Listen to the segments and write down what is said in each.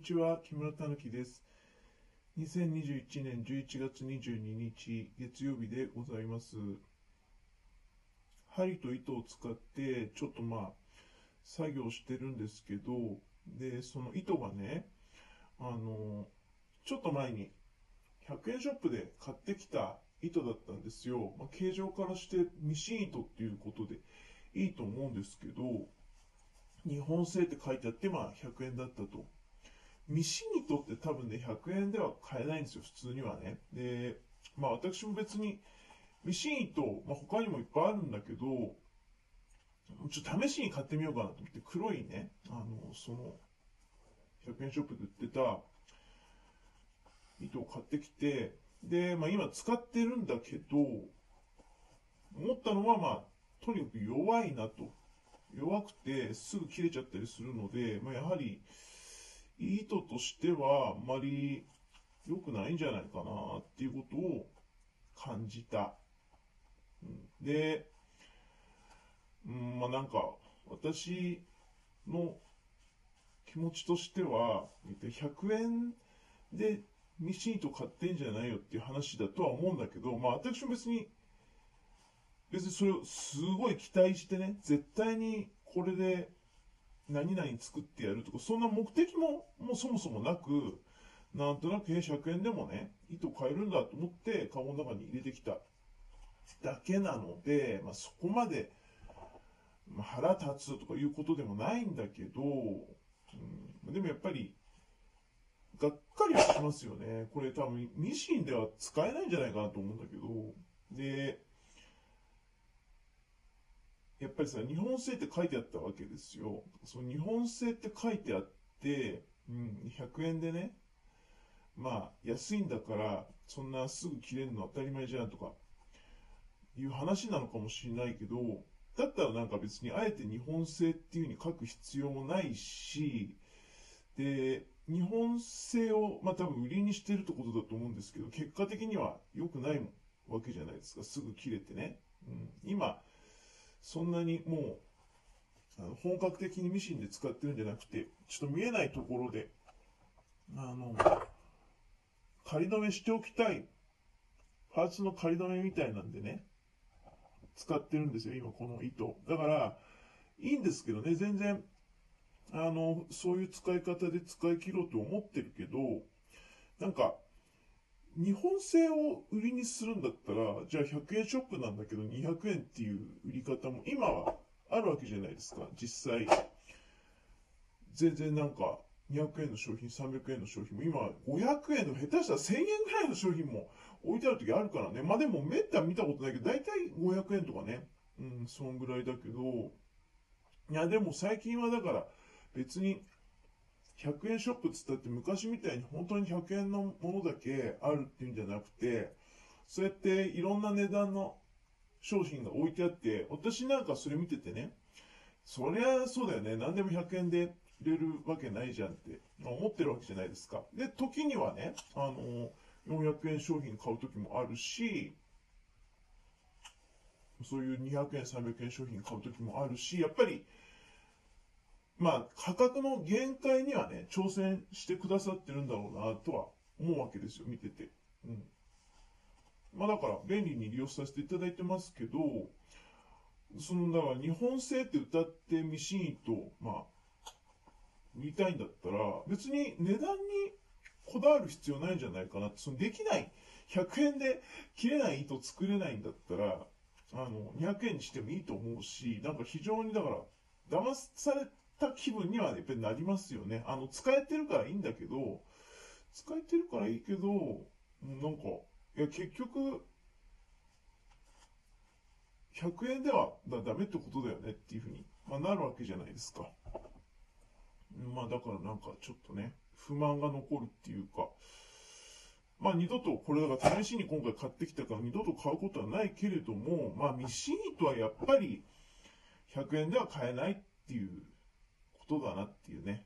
ちは、木村たぬきです。2021年11月22日、月曜日でございます。針と糸を使って、ちょっとまあ、作業してるんですけど、で、その糸がね、あの、ちょっと前に、100円ショップで買ってきた糸だったんですよ。まあ、形状からしてミシン糸っていうことでいいと思うんですけど、日本製って書いてあって、まあ100円だったと。ミシン糸って多分ね、100円では買えないんですよ、普通にはね。で、まあ私も別に、ミシン糸、まあ他にもいっぱいあるんだけど、ちょっと試しに買ってみようかなと思って、黒いね、あの、その、100円ショップで売ってた糸を買ってきて、で、まあ今使ってるんだけど、思ったのはまあ、とにかく弱いなと。弱くてすぐ切れちゃったりするので、まあ、やはり意図としてはあんまり良くないんじゃないかなっていうことを感じた。で、うん、まあなんか私の気持ちとしては100円でミシン糸買ってんじゃないよっていう話だとは思うんだけど、まあ私も別に別にそれをすごい期待してね、絶対にこれで何々作ってやるとか、そんな目的ももうそもそもなく、なんとなく100円でもね、糸買えるんだと思って、カゴの中に入れてきただけなので、まあ、そこまで、まあ、腹立つとかいうことでもないんだけど、うん、でもやっぱり、がっかりはしますよね。これ多分ミシンでは使えないんじゃないかなと思うんだけど、で、やっぱりさ、日本製って書いてあったわけですよ。その日本製って書いてあって、うん、100円でね、まあ、安いんだから、そんなすぐ切れるの当たり前じゃんとか、いう話なのかもしれないけど、だったらなんか別にあえて日本製っていう風に書く必要もないし、で、日本製を、まあ多分売りにしてるってことだと思うんですけど、結果的には良くないわけじゃないですか。すぐ切れてね。うん、今、そんなにもう、本格的にミシンで使ってるんじゃなくて、ちょっと見えないところで、あの、仮止めしておきたい、パーツの仮止めみたいなんでね、使ってるんですよ、今この糸。だから、いいんですけどね、全然、あの、そういう使い方で使い切ろうと思ってるけど、なんか、日本製を売りにするんだったら、じゃあ100円ショップなんだけど200円っていう売り方も今はあるわけじゃないですか、実際。全然なんか200円の商品、300円の商品も今500円の下手したら1000円ぐらいの商品も置いてある時あるからね。まあでもめった見たことないけど、大体500円とかね。うん、そんぐらいだけど、いやでも最近はだから別に100円ショップっつったって昔みたいに本当に100円のものだけあるっていうんじゃなくて、そうやっていろんな値段の商品が置いてあって、私なんかそれ見ててね、そりゃそうだよね、何でも100円で売れるわけないじゃんって思ってるわけじゃないですか。で、時にはね、あの、400円商品買う時もあるし、そういう200円、300円商品買う時もあるし、やっぱり、まあ、価格の限界にはね、挑戦してくださってるんだろうな、とは思うわけですよ、見てて。うん。まあだから、便利に利用させていただいてますけど、その、だから日本製って歌ってミシンと、まあ、見たいんだったら、別に値段にこだわる必要ないんじゃないかなって、そのできない、100円で切れない糸作れないんだったら、あの、200円にしてもいいと思うし、なんか非常にだから、騙された気分にはやっぱりなりますよね。あの、使えてるからいいんだけど、使えてるからいいけど、なんか、いや、結局、100円ではだダメってことだよねっていうふうに、まあ、なるわけじゃないですか。まあだからなんかちょっとね、不満が残るっていうか、まあ二度と、これだから試しに今回買ってきたから二度と買うことはないけれども、まあミシン糸はやっぱり100円では買えないっていうことだなっていうね、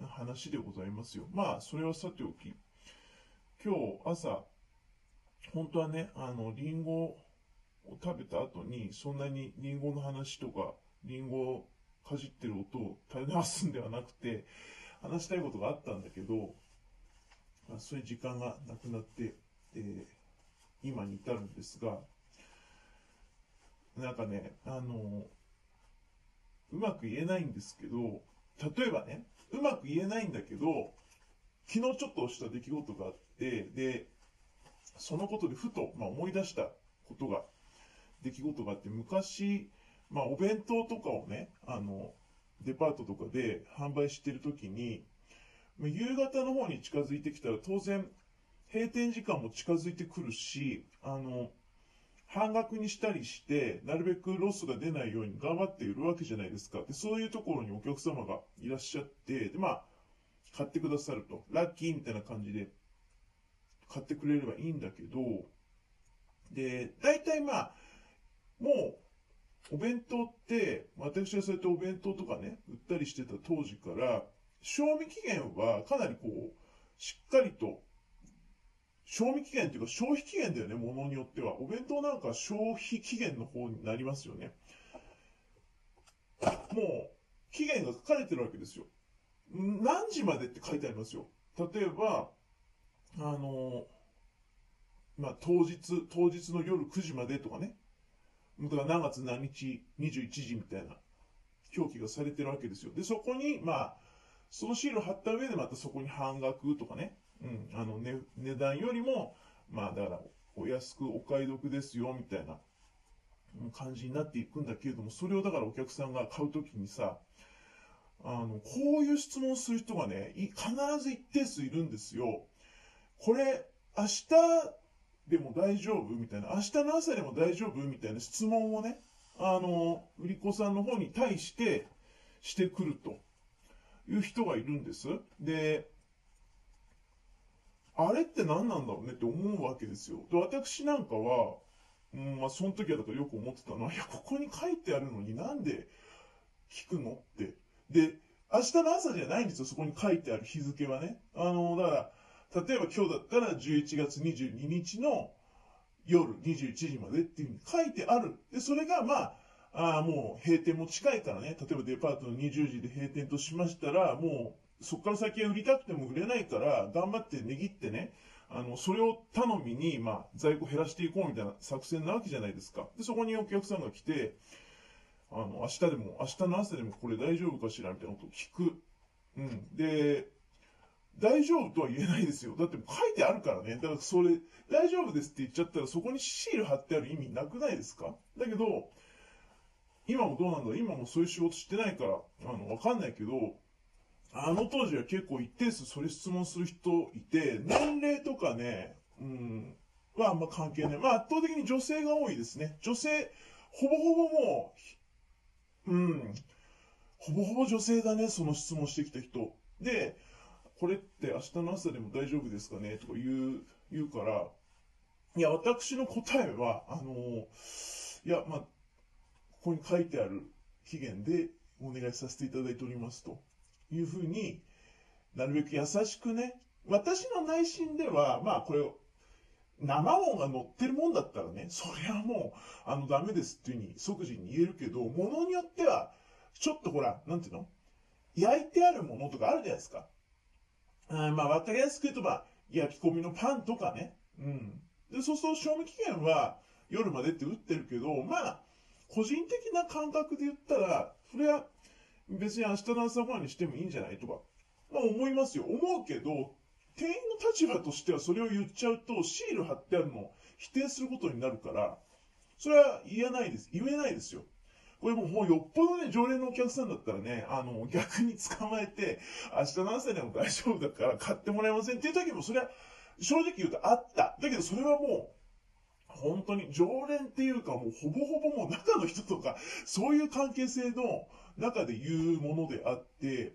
話でございますよ。まあそれはさておき、今日朝、本当はね、あの、リンゴを食べた後に、そんなにリンゴの話とか、リンゴをかじってる音を垂れ流すんではなくて、話したいことがあったんだけど、まあ、そういう時間がなくなって、えー、今に至るんですが、なんかね、あの、うまく言えないんですけど、例えばね、うまく言えないんだけど、昨日ちょっとした出来事があって、で、そのことでふと、まあ、思い出したことが、出来事があって、昔、まあ、お弁当とかをね、あの、デパートとかで販売してるときに、夕方の方に近づいてきたら当然、閉店時間も近づいてくるし、あの、半額にしたりして、なるべくロスが出ないように頑張って売るわけじゃないですか。で、そういうところにお客様がいらっしゃって、で、まあ、買ってくださると。ラッキーみたいな感じで買ってくれればいいんだけど、で、大体まあ、もう、お弁当って、私がそうやってお弁当とかね、売ったりしてた当時から、賞味期限はかなりこう、しっかりと賞味期限っていうか消費期限だよね、ものによっては。お弁当なんか消費期限の方になりますよね。もう、期限が書かれてるわけですよ。何時までって書いてありますよ。例えば、あの、まあ、当日、当日の夜9時までとかね。だから何月何日21時みたいな表記がされてるわけですよ。で、そこに、まあ、そのシール貼った上でまたそこに半額とかね、うん、あの、ね、値段よりも、まあ、だから、お安くお買い得ですよ、みたいな感じになっていくんだけれども、それをだからお客さんが買うときにさ、あの、こういう質問する人がね、必ず一定数いるんですよ。これ、明日でも大丈夫？みたいな、明日の朝でも大丈夫？みたいな質問をね、あの、売り子さんの方に対してしてくるという人がいるんです。で、あれって何なんだろうねって思うわけですよ。で、私なんかは、うん、まあ、その時はだからよく思ってたのは、いや、ここに書いてあるのになんで聞くのって。で、明日の朝じゃないんですよ、そこに書いてある日付はね。あの、だから、例えば今日だったら11月22日の夜21時までっていうふうに書いてある。で、それがまあ、あもう閉店も近いからね、例えばデパートの20時で閉店としましたら、もうそこから先は売りたくても売れないから、頑張って値切ってね、あの、それを頼みに、まあ、在庫減らしていこうみたいな作戦なわけじゃないですか。で、そこにお客さんが来て、あの、明日でも、明日の朝でもこれ大丈夫かしらみたいなことを聞く。うん。で、大丈夫とは言えないですよ。だって書いてあるからね。だからそれ、大丈夫ですって言っちゃったらそこにシール貼ってある意味なくないですか？だけど、今もどうなんだ今もそういう仕事してないから、あの、わかんないけど、あの当時は結構一定数それ質問する人いて、年齢とかね、うん、はあんま関係ない。まあ圧倒的に女性が多いですね。女性、ほぼほぼもう、うん、ほぼほぼ女性だね、その質問してきた人。で、これって明日の朝でも大丈夫ですかね？とか言う、言うから、いや、私の答えは、あの、いや、まあ、ここに書いてある期限でお願いさせていただいておりますと。いうふうになるべく優しくね、私の内心では、まあこれを、生音が乗ってるもんだったらね、そりゃもう、あの、ダメですっていうふうに即時に言えるけど、ものによっては、ちょっとほら、なんていうの？焼いてあるものとかあるじゃないですか。あまあ、わかりやすく言うと、まあ、焼き込みのパンとかね。うん。で、そうすると賞味期限は夜までって打ってるけど、まあ、個人的な感覚で言ったら、それは別に明日の朝ごはんにしてもいいんじゃない？とか、まあ思いますよ。思うけど、店員の立場としてはそれを言っちゃうと、シール貼ってあるのを否定することになるから、それは言えないです。言えないですよ。これももうよっぽどね、常連のお客さんだったらね、あの、逆に捕まえて、明日の朝でも大丈夫だから買ってもらえませんっていう時も、それは正直言うとあった。だけどそれはもう、本当に常連っていうかもうほぼほぼもう中の人とか、そういう関係性の中で言うものであって、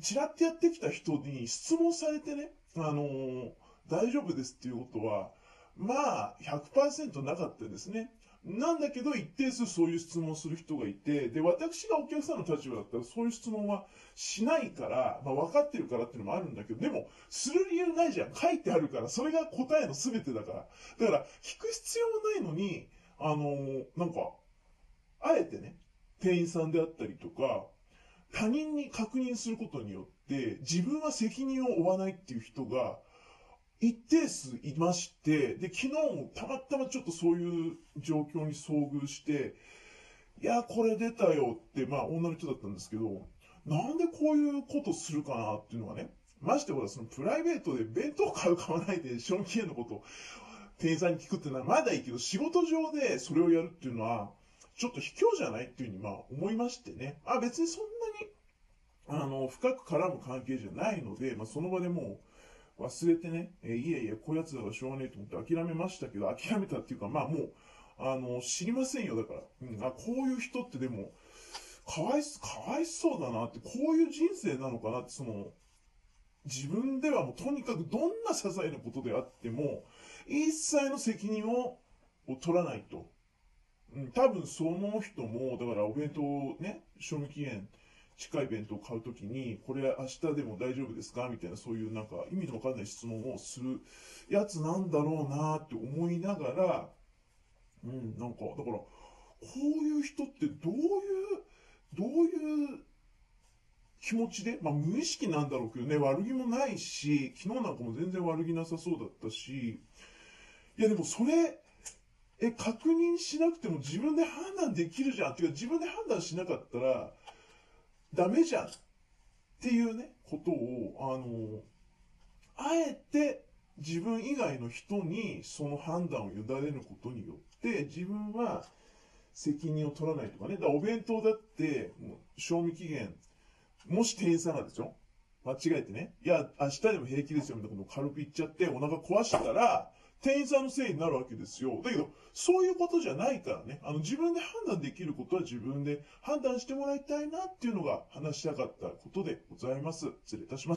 ちらっとやってきた人に質問されてね、あのー、大丈夫ですっていうことは、まあ、100%なかったですね。なんだけど、一定数そういう質問をする人がいて、で、私がお客さんの立場だったら、そういう質問はしないから、まあ、分かってるからっていうのもあるんだけど、でも、する理由ないじゃん。書いてあるから、それが答えの全てだから。だから、聞く必要もないのに、あのー、なんか、あえてね、店員さんであったりとか、他人に確認することによって自分は責任を負わないっていう人が一定数いまして、で、昨日もたまたまちょっとそういう状況に遭遇して、いや、これ出たよって、まあ女の人だったんですけど、なんでこういうことするかなっていうのがね、ましてほら、そのプライベートで弁当買う買わないで賞味期限のこと店員さんに聞くっていうのはまだいいけど、仕事上でそれをやるっていうのは、ちょっと卑怯じゃないっていうふうにまあ思いましてね。あ、別にそんなに、あの、深く絡む関係じゃないので、まあその場でもう忘れてね、えーいえいえ、こういうやつだからしょうがねえと思って諦めましたけど、諦めたっていうか、まあもう、あの、知りませんよ、だから。うん、あ、こういう人ってでも、かわい、かわいそうだなって、こういう人生なのかなって、その、自分ではもうとにかくどんな些細なことであっても、一切の責任を取らないと。うん、多分その人も、だからお弁当ね、賞味期限近い弁当を買うときに、これ明日でも大丈夫ですか？みたいなそういうなんか意味のわかんない質問をするやつなんだろうなって思いながら、うん、なんか、だから、こういう人ってどういう、どういう気持ちで、まあ無意識なんだろうけどね、悪気もないし、昨日なんかも全然悪気なさそうだったし、いやでもそれ、え、確認しなくても自分で判断できるじゃん。っていうか自分で判断しなかったら、ダメじゃん。っていうね、ことを、あの、あえて自分以外の人にその判断を委ねることによって、自分は責任を取らないとかね。だからお弁当だって、賞味期限、もし店員さんがですよ、間違えてね、いや、明日でも平気ですよ、みたいなことを軽く言っちゃって、お腹壊したら、店員さんのせいになるわけですよ。だけど、そういうことじゃないからね。あの、自分で判断できることは自分で判断してもらいたいなっていうのが話したかったことでございます。失礼いたしました。